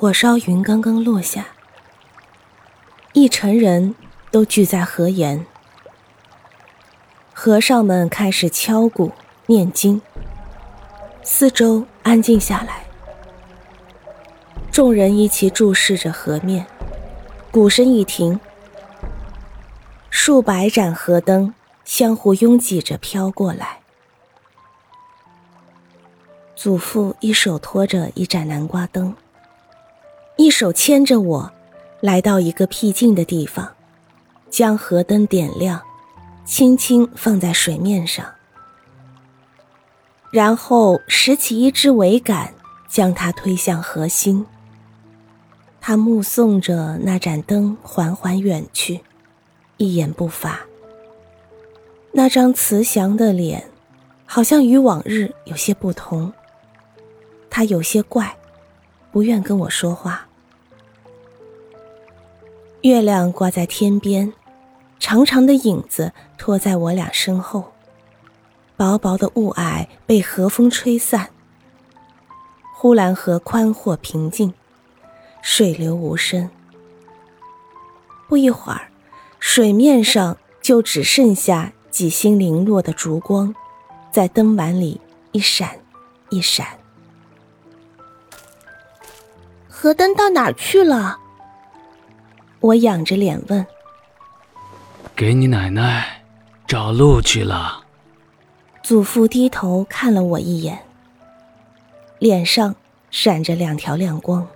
火烧云刚刚落下，一城人都聚在河沿。和尚们开始敲鼓念经，四周安静下来。众人一起注视着河面，鼓声一停，数百盏河灯相互拥挤着飘过来。祖父一手托着一盏南瓜灯。手牵着我，来到一个僻静的地方，将河灯点亮，轻轻放在水面上，然后拾起一支桅杆，将它推向河心。他目送着那盏灯缓缓远去，一言不发。那张慈祥的脸，好像与往日有些不同。他有些怪，不愿跟我说话。月亮挂在天边，长长的影子拖在我俩身后。薄薄的雾霭被和风吹散。呼兰河宽阔平静，水流无声。不一会儿，水面上就只剩下几星零落的烛光，在灯碗里一闪一闪。河灯到哪儿去了？我仰着脸问：“给你奶奶找路去了。”祖父低头看了我一眼，脸上闪着两条亮光。